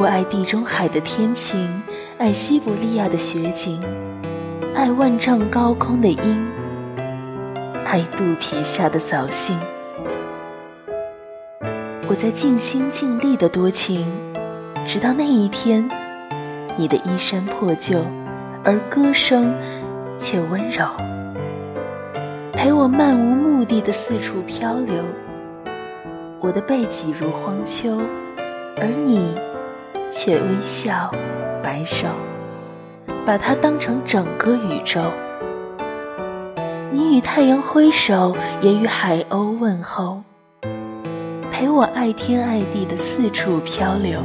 我爱地中海的天晴，爱西伯利亚的雪景，爱万丈高空的鹰，爱肚皮下的藻荇。我在尽心尽力的多情，直到那一天，你的衣衫破旧，而歌声却温柔，陪我漫无目的的四处漂流。我的背脊如荒丘，而你。却微笑，摆手，把它当成整个宇宙。你与太阳挥手，也与海鸥问候，陪我爱天爱地的四处漂流。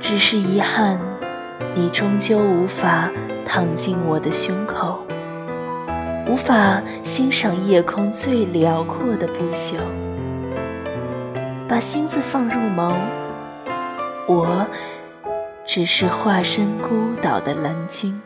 只是遗憾，你终究无法躺进我的胸口，无法欣赏夜空最辽阔的不朽，把心字放入眸。我只是化身孤岛的蓝鲸。